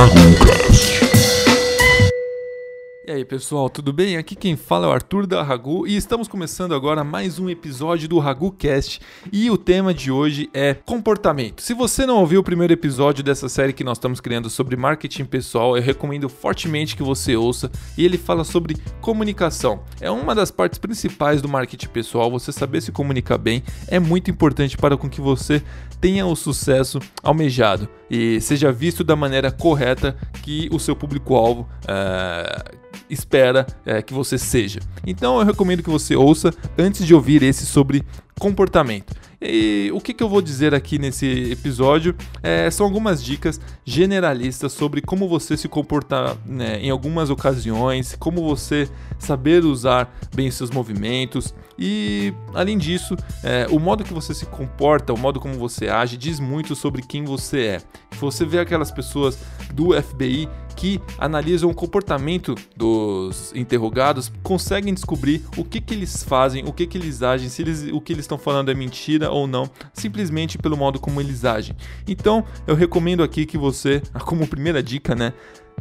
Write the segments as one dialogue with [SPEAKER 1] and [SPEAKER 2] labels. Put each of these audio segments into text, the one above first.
[SPEAKER 1] RaguCast.
[SPEAKER 2] E aí pessoal, tudo bem? Aqui quem fala é o Arthur da Ragu e estamos começando agora mais um episódio do RaguCast e o tema de hoje é comportamento. Se você não ouviu o primeiro episódio dessa série que nós estamos criando sobre marketing pessoal, eu recomendo fortemente que você ouça e ele fala sobre comunicação. É uma das partes principais do marketing pessoal, você saber se comunicar bem é muito importante para com que você tenha o sucesso almejado e seja visto da maneira correta que o seu público-alvo uh, espera é, que você seja. Então eu recomendo que você ouça antes de ouvir esse sobre comportamento. E o que, que eu vou dizer aqui nesse episódio é, são algumas dicas generalistas sobre como você se comportar né, em algumas ocasiões, como você saber usar bem seus movimentos e, além disso, é, o modo que você se comporta, o modo como você age, diz muito sobre quem você é. Você vê aquelas pessoas do FBI que analisam o comportamento dos interrogados, conseguem descobrir o que, que eles fazem, o que, que eles agem, se eles, o que eles estão falando é mentira ou não, simplesmente pelo modo como eles agem. Então, eu recomendo aqui que você, como primeira dica, né,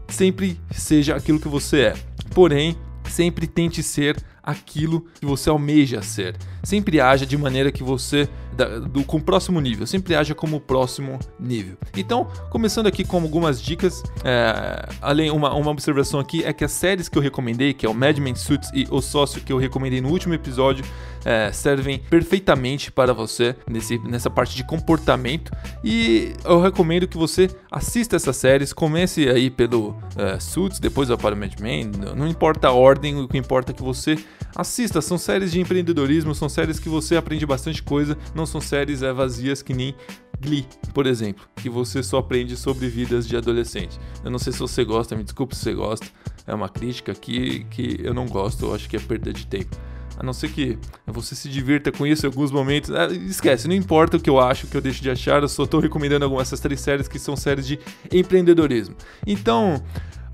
[SPEAKER 2] sempre seja aquilo que você é. Porém, sempre tente ser aquilo que você almeja ser. Sempre haja de maneira que você da, do, com o próximo nível, sempre haja como o próximo nível. Então, começando aqui com algumas dicas, é, além uma, uma observação aqui é que as séries que eu recomendei, que é o Mad Men Suits e O Sócio que eu recomendei no último episódio, é, servem perfeitamente para você nesse, nessa parte de comportamento. E eu recomendo que você assista essas séries, comece aí pelo é, Suits, depois vai para o Mad Men, não importa a ordem, o que importa é que você assista, são séries de empreendedorismo, são séries que você aprende bastante coisa, não são séries é, vazias que nem Glee, por exemplo, que você só aprende sobre vidas de adolescente. Eu não sei se você gosta, me desculpe se você gosta, é uma crítica aqui que eu não gosto, eu acho que é perda de tempo. A não ser que você se divirta com isso em alguns momentos. É, esquece, não importa o que eu acho, o que eu deixo de achar, eu só estou recomendando algumas dessas três séries que são séries de empreendedorismo. Então,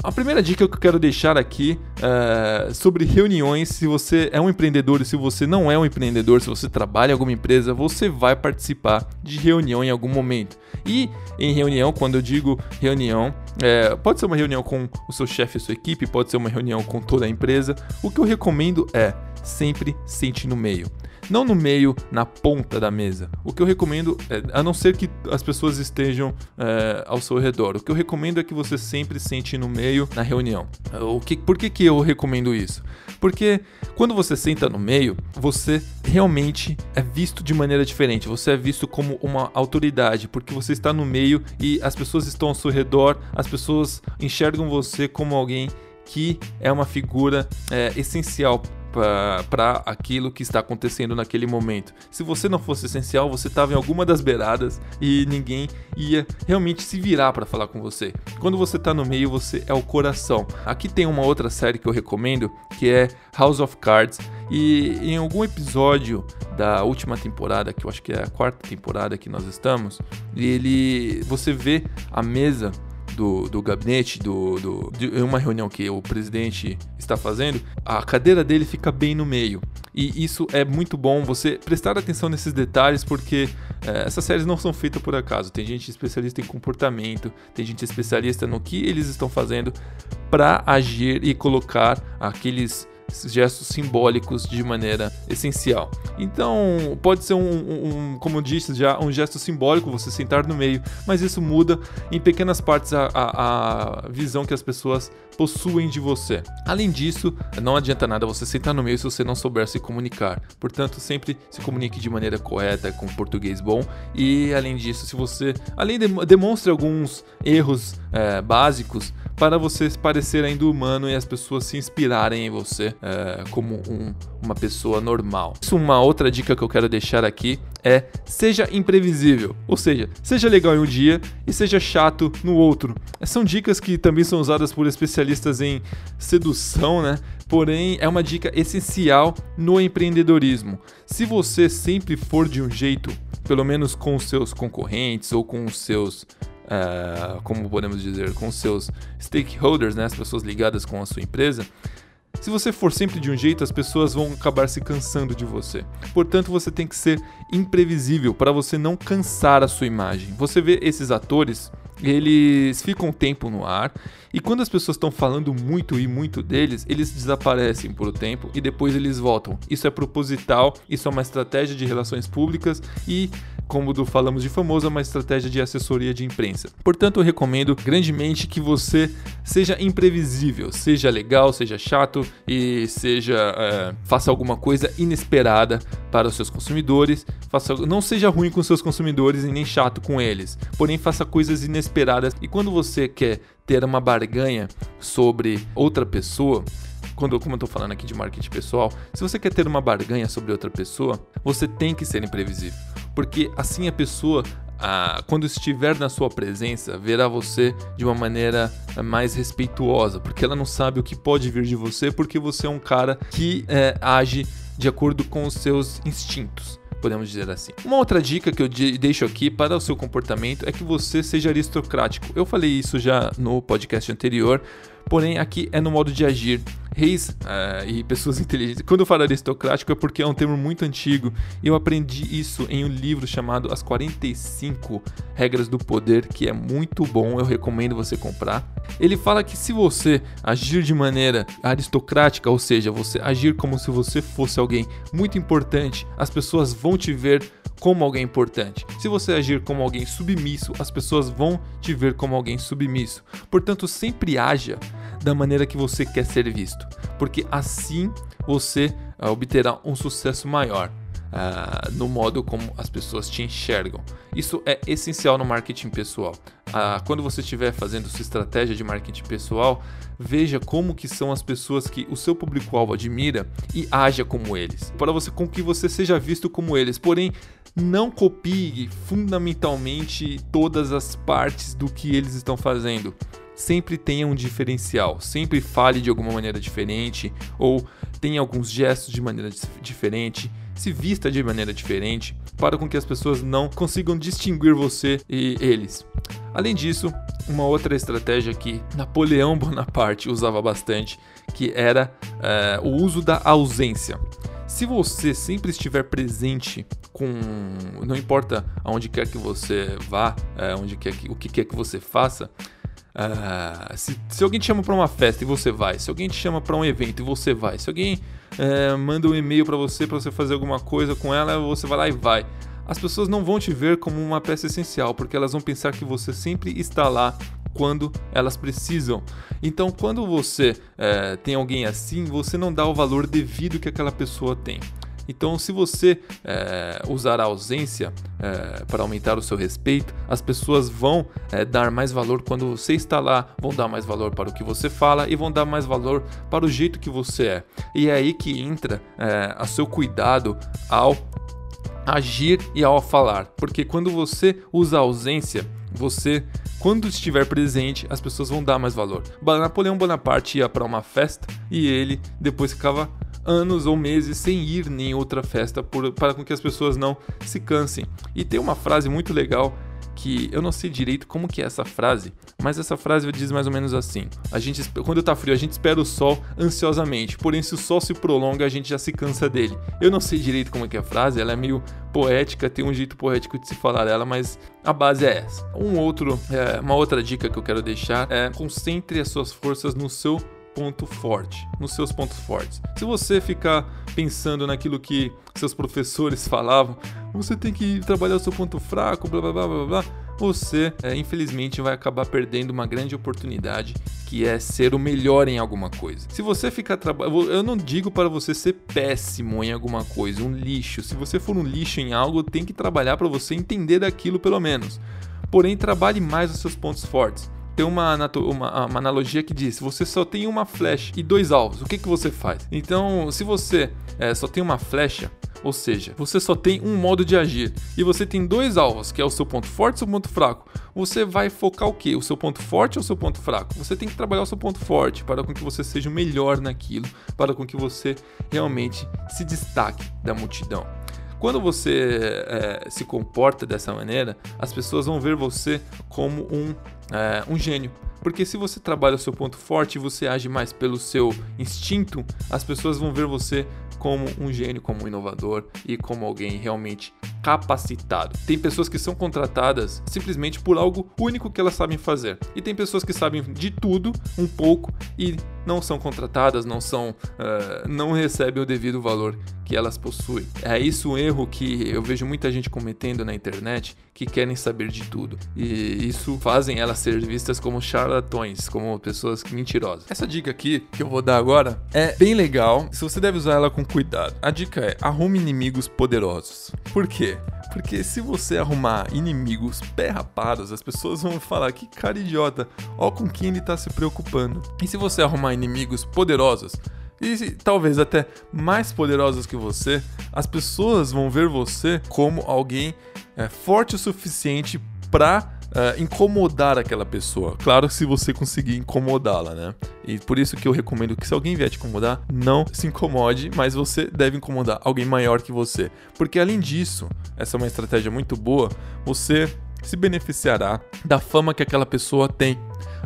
[SPEAKER 2] a primeira dica que eu quero deixar aqui é sobre reuniões. Se você é um empreendedor e se você não é um empreendedor, se você trabalha em alguma empresa, você vai participar de reunião em algum momento. E em reunião, quando eu digo reunião, é, pode ser uma reunião com o seu chefe e sua equipe, pode ser uma reunião com toda a empresa. O que eu recomendo é sempre sente no meio não no meio, na ponta da mesa. O que eu recomendo, é, a não ser que as pessoas estejam é, ao seu redor, o que eu recomendo é que você sempre sente no meio na reunião. O que, por que, que eu recomendo isso? Porque quando você senta no meio, você realmente é visto de maneira diferente. Você é visto como uma autoridade, porque você está no meio e as pessoas estão ao seu redor, as pessoas enxergam você como alguém que é uma figura é, essencial para aquilo que está acontecendo naquele momento. Se você não fosse essencial, você estava em alguma das beiradas e ninguém ia realmente se virar para falar com você. Quando você está no meio, você é o coração. Aqui tem uma outra série que eu recomendo, que é House of Cards. E em algum episódio da última temporada, que eu acho que é a quarta temporada que nós estamos, ele você vê a mesa do, do gabinete, do, do, de uma reunião que o presidente está fazendo, a cadeira dele fica bem no meio. E isso é muito bom você prestar atenção nesses detalhes, porque é, essas séries não são feitas por acaso. Tem gente especialista em comportamento, tem gente especialista no que eles estão fazendo para agir e colocar aqueles gestos simbólicos de maneira essencial. Então, pode ser um, um, um, como eu disse já, um gesto simbólico você sentar no meio, mas isso muda em pequenas partes a, a, a visão que as pessoas possuem de você. Além disso, não adianta nada você sentar no meio se você não souber se comunicar. Portanto, sempre se comunique de maneira correta, com português bom. E além disso, se você, além de demonstre alguns erros é, básicos, para você parecer ainda humano e as pessoas se inspirarem em você é, como um, uma pessoa normal. Isso, uma outra dica que eu quero deixar aqui é seja imprevisível, ou seja, seja legal em um dia e seja chato no outro. São dicas que também são usadas por especialistas em sedução, né? Porém, é uma dica essencial no empreendedorismo. Se você sempre for de um jeito, pelo menos com os seus concorrentes ou com os seus uh, como podemos dizer, com seus stakeholders, né, as pessoas ligadas com a sua empresa, se você for sempre de um jeito, as pessoas vão acabar se cansando de você. Portanto, você tem que ser imprevisível para você não cansar a sua imagem. Você vê esses atores eles ficam um tempo no ar e quando as pessoas estão falando muito e muito deles, eles desaparecem por um tempo e depois eles voltam. Isso é proposital, isso é uma estratégia de relações públicas e como do falamos de famoso, é uma estratégia de assessoria de imprensa. Portanto, eu recomendo grandemente que você seja imprevisível, seja legal, seja chato e seja é, faça alguma coisa inesperada para os seus consumidores. Faça, não seja ruim com seus consumidores e nem chato com eles, porém faça coisas inesperadas. E quando você quer ter uma barganha sobre outra pessoa, quando, como eu estou falando aqui de marketing pessoal, se você quer ter uma barganha sobre outra pessoa, você tem que ser imprevisível porque assim a pessoa ah, quando estiver na sua presença, verá você de uma maneira mais respeituosa, porque ela não sabe o que pode vir de você, porque você é um cara que é, age de acordo com os seus instintos. Podemos dizer assim. Uma outra dica que eu deixo aqui para o seu comportamento é que você seja aristocrático. Eu falei isso já no podcast anterior, porém aqui é no modo de agir reis uh, e pessoas inteligentes. Quando eu falo aristocrático é porque é um termo muito antigo. Eu aprendi isso em um livro chamado As 45 Regras do Poder, que é muito bom, eu recomendo você comprar. Ele fala que se você agir de maneira aristocrática, ou seja, você agir como se você fosse alguém muito importante, as pessoas vão te ver como alguém importante. Se você agir como alguém submisso, as pessoas vão te ver como alguém submisso. Portanto, sempre haja da maneira que você quer ser visto, porque assim você uh, obterá um sucesso maior. Uh, no modo como as pessoas te enxergam. Isso é essencial no marketing pessoal. Uh, quando você estiver fazendo sua estratégia de marketing pessoal, veja como que são as pessoas que o seu público-alvo admira e haja como eles, para você com que você seja visto como eles. Porém, não copie fundamentalmente todas as partes do que eles estão fazendo sempre tenha um diferencial, sempre fale de alguma maneira diferente ou tenha alguns gestos de maneira diferente, se vista de maneira diferente, para com que as pessoas não consigam distinguir você e eles. Além disso, uma outra estratégia que Napoleão Bonaparte usava bastante, que era é, o uso da ausência. Se você sempre estiver presente com. Não importa aonde quer que você vá, é, onde quer que, o que quer que você faça, Uh, se, se, alguém te chama para uma festa e você vai, se alguém te chama para um evento e você vai, se alguém uh, manda um e-mail para você para você fazer alguma coisa com ela, você vai lá e vai. As pessoas não vão te ver como uma peça essencial, porque elas vão pensar que você sempre está lá quando elas precisam. Então, quando você uh, tem alguém assim, você não dá o valor devido que aquela pessoa tem. Então, se você é, usar a ausência é, para aumentar o seu respeito, as pessoas vão é, dar mais valor quando você está lá, vão dar mais valor para o que você fala e vão dar mais valor para o jeito que você é. E é aí que entra é, a seu cuidado ao agir e ao falar, porque quando você usa a ausência, você, quando estiver presente, as pessoas vão dar mais valor. Napoleão Bonaparte ia para uma festa e ele depois ficava anos ou meses sem ir em outra festa por, para com que as pessoas não se cansem. E tem uma frase muito legal que eu não sei direito como que é essa frase, mas essa frase diz mais ou menos assim: a gente quando tá frio a gente espera o sol ansiosamente, porém se o sol se prolonga a gente já se cansa dele. Eu não sei direito como é que é a frase, ela é meio poética, tem um jeito poético de se falar dela, mas a base é essa. Um outro, é, uma outra dica que eu quero deixar é concentre as suas forças no seu ponto forte, nos seus pontos fortes. Se você ficar pensando naquilo que seus professores falavam, você tem que trabalhar o seu ponto fraco, blá blá blá blá blá. Você, é, infelizmente, vai acabar perdendo uma grande oportunidade que é ser o melhor em alguma coisa. Se você ficar trabalhando, eu não digo para você ser péssimo em alguma coisa, um lixo. Se você for um lixo em algo, tem que trabalhar para você entender daquilo pelo menos. Porém, trabalhe mais os seus pontos fortes tem uma, uma, uma, analogia que diz: você só tem uma flecha e dois alvos, o que, que você faz? Então, se você é, só tem uma flecha, ou seja, você só tem um modo de agir e você tem dois alvos, que é o seu ponto forte e o seu ponto fraco. Você vai focar o que? O seu ponto forte ou o seu ponto fraco? Você tem que trabalhar o seu ponto forte para com que você seja o melhor naquilo, para com que você realmente se destaque da multidão. Quando você é, se comporta dessa maneira, as pessoas vão ver você como um, é, um gênio. Porque se você trabalha o seu ponto forte e você age mais pelo seu instinto, as pessoas vão ver você como um gênio, como um inovador e como alguém realmente capacitado. Tem pessoas que são contratadas simplesmente por algo único que elas sabem fazer. E tem pessoas que sabem de tudo, um pouco, e não são contratadas, não são, uh, não recebem o devido valor que elas possuem. É isso um erro que eu vejo muita gente cometendo na internet, que querem saber de tudo. E isso fazem elas ser vistas como charlatões, como pessoas mentirosas. Essa dica aqui que eu vou dar agora é bem legal, se você deve usar ela com cuidado. A dica é: arrume inimigos poderosos. Por quê? Porque se você arrumar inimigos perrapados, as pessoas vão falar que cara idiota, ó com quem ele tá se preocupando. E se você arrumar inimigos poderosos, e talvez até mais poderosos que você, as pessoas vão ver você como alguém é, forte o suficiente para uh, incomodar aquela pessoa. Claro, se você conseguir incomodá-la, né? E por isso que eu recomendo que se alguém vier te incomodar, não se incomode, mas você deve incomodar alguém maior que você. Porque além disso, essa é uma estratégia muito boa, você se beneficiará da fama que aquela pessoa tem.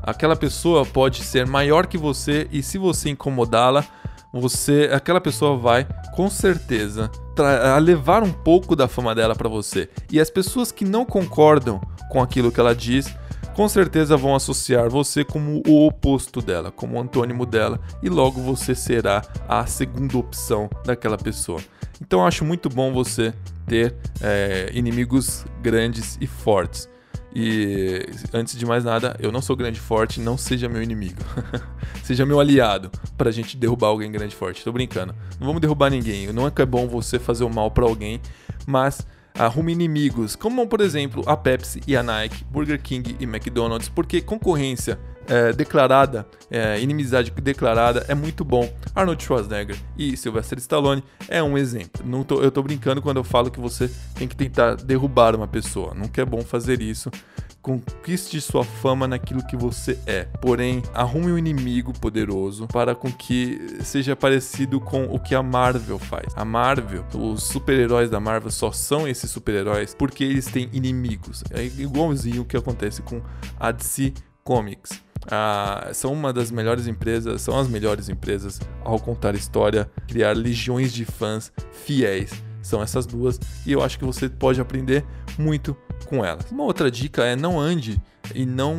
[SPEAKER 2] Aquela pessoa pode ser maior que você e se você incomodá-la, você, aquela pessoa vai com certeza levar um pouco da fama dela para você. E as pessoas que não concordam com aquilo que ela diz, com certeza vão associar você como o oposto dela, como o antônimo dela, e logo você será a segunda opção daquela pessoa. Então acho muito bom você ter é, inimigos grandes e fortes. E antes de mais nada, eu não sou grande e forte, não seja meu inimigo. seja meu aliado pra gente derrubar alguém grande e forte. Tô brincando. Não vamos derrubar ninguém. Não é que é bom você fazer o mal para alguém, mas arrume inimigos, como por exemplo a Pepsi e a Nike, Burger King e McDonald's, porque concorrência é, declarada, é, inimizade declarada é muito bom. Arnold Schwarzenegger e Sylvester Stallone é um exemplo. Não tô, eu tô brincando quando eu falo que você tem que tentar derrubar uma pessoa. Nunca é bom fazer isso. Conquiste sua fama naquilo que você é. Porém, arrume um inimigo poderoso para com que seja parecido com o que a Marvel faz. A Marvel, os super-heróis da Marvel só são esses super-heróis porque eles têm inimigos. É igualzinho o que acontece com a DC Comics. Ah, são uma das melhores empresas, são as melhores empresas ao contar história, criar legiões de fãs fiéis. São essas duas e eu acho que você pode aprender muito com elas. Uma outra dica é não ande e não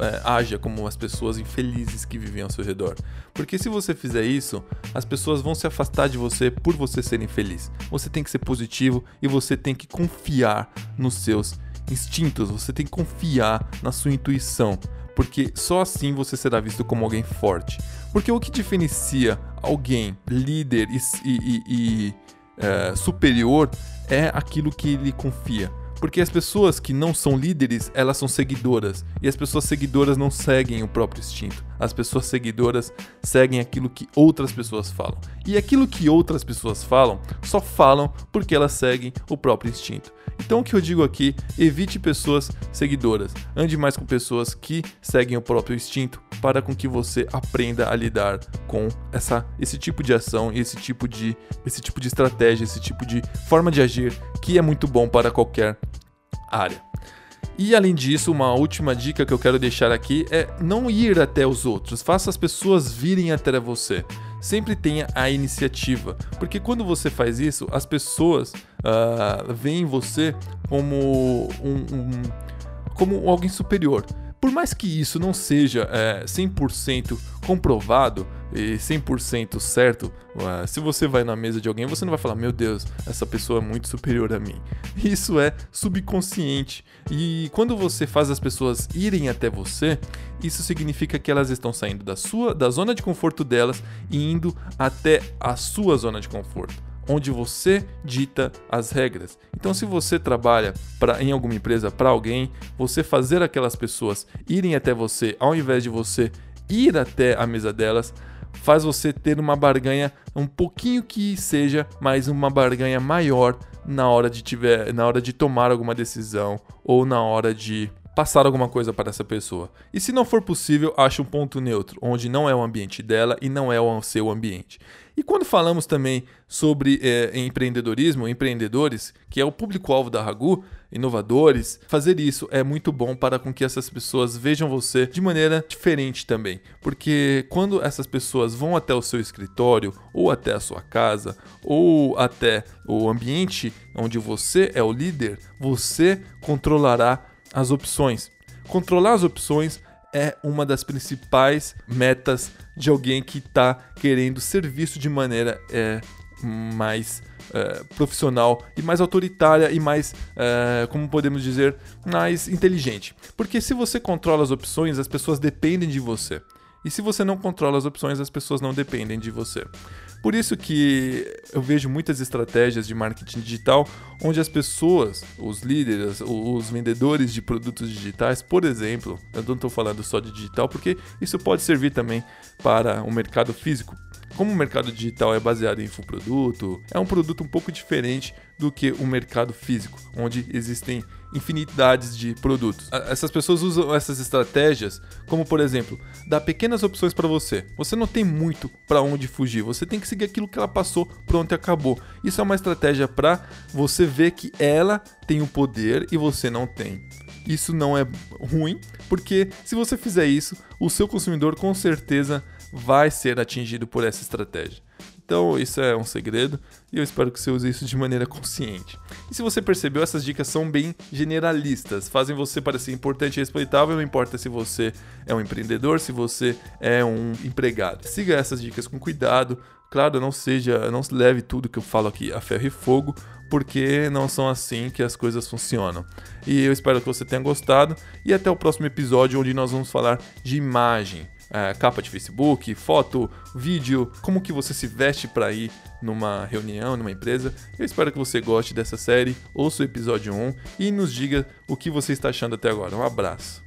[SPEAKER 2] é, haja como as pessoas infelizes que vivem ao seu redor. Porque se você fizer isso, as pessoas vão se afastar de você por você ser infeliz. Você tem que ser positivo e você tem que confiar nos seus instintos, você tem que confiar na sua intuição porque só assim você será visto como alguém forte. Porque o que diferencia alguém líder e, e, e é, superior é aquilo que ele confia. Porque as pessoas que não são líderes, elas são seguidoras. E as pessoas seguidoras não seguem o próprio instinto. As pessoas seguidoras seguem aquilo que outras pessoas falam. E aquilo que outras pessoas falam, só falam porque elas seguem o próprio instinto. Então o que eu digo aqui, evite pessoas seguidoras. Ande mais com pessoas que seguem o próprio instinto para com que você aprenda a lidar com essa, esse tipo de ação e esse tipo de, esse tipo de estratégia, esse tipo de forma de agir que é muito bom para qualquer área. E além disso, uma última dica que eu quero deixar aqui é não ir até os outros, faça as pessoas virem até você. Sempre tenha a iniciativa, porque quando você faz isso, as pessoas uh, veem você como um, um como alguém superior. Por mais que isso não seja é, 100% comprovado e 100% certo, uh, se você vai na mesa de alguém, você não vai falar, meu Deus, essa pessoa é muito superior a mim. Isso é subconsciente. E quando você faz as pessoas irem até você, isso significa que elas estão saindo da sua da zona de conforto delas e indo até a sua zona de conforto onde você dita as regras. Então, se você trabalha pra, em alguma empresa para alguém, você fazer aquelas pessoas irem até você, ao invés de você ir até a mesa delas, faz você ter uma barganha um pouquinho que seja, mas uma barganha maior na hora de tiver, na hora de tomar alguma decisão ou na hora de passar alguma coisa para essa pessoa. E se não for possível, ache um ponto neutro, onde não é o ambiente dela e não é o seu ambiente. E quando falamos também sobre é, empreendedorismo, empreendedores, que é o público-alvo da Ragu, inovadores, fazer isso é muito bom para com que essas pessoas vejam você de maneira diferente também. Porque quando essas pessoas vão até o seu escritório, ou até a sua casa, ou até o ambiente onde você é o líder, você controlará as opções. Controlar as opções é uma das principais metas de alguém que está querendo ser visto de maneira é, mais é, profissional e mais autoritária e mais, é, como podemos dizer, mais inteligente. Porque se você controla as opções, as pessoas dependem de você. E se você não controla as opções, as pessoas não dependem de você. Por isso que eu vejo muitas estratégias de marketing digital onde as pessoas, os líderes, os vendedores de produtos digitais, por exemplo, eu não estou falando só de digital, porque isso pode servir também para o mercado físico. Como o mercado digital é baseado em infoproduto, é um produto um pouco diferente do que o mercado físico, onde existem infinidades de produtos. Essas pessoas usam essas estratégias, como por exemplo, dar pequenas opções para você. Você não tem muito para onde fugir, você tem que seguir aquilo que ela passou, pronto e acabou. Isso é uma estratégia para você ver que ela tem o poder e você não tem. Isso não é ruim, porque se você fizer isso, o seu consumidor com certeza vai ser atingido por essa estratégia. Então, isso é um segredo e eu espero que você use isso de maneira consciente. E se você percebeu, essas dicas são bem generalistas, fazem você parecer importante e respeitável, não importa se você é um empreendedor, se você é um empregado. Siga essas dicas com cuidado. Claro, não seja, não leve tudo que eu falo aqui a ferro e fogo, porque não são assim que as coisas funcionam. E eu espero que você tenha gostado e até o próximo episódio onde nós vamos falar de imagem é, capa de Facebook, foto, vídeo, como que você se veste para ir numa reunião, numa empresa. Eu espero que você goste dessa série, ouça o episódio 1 e nos diga o que você está achando até agora. Um abraço.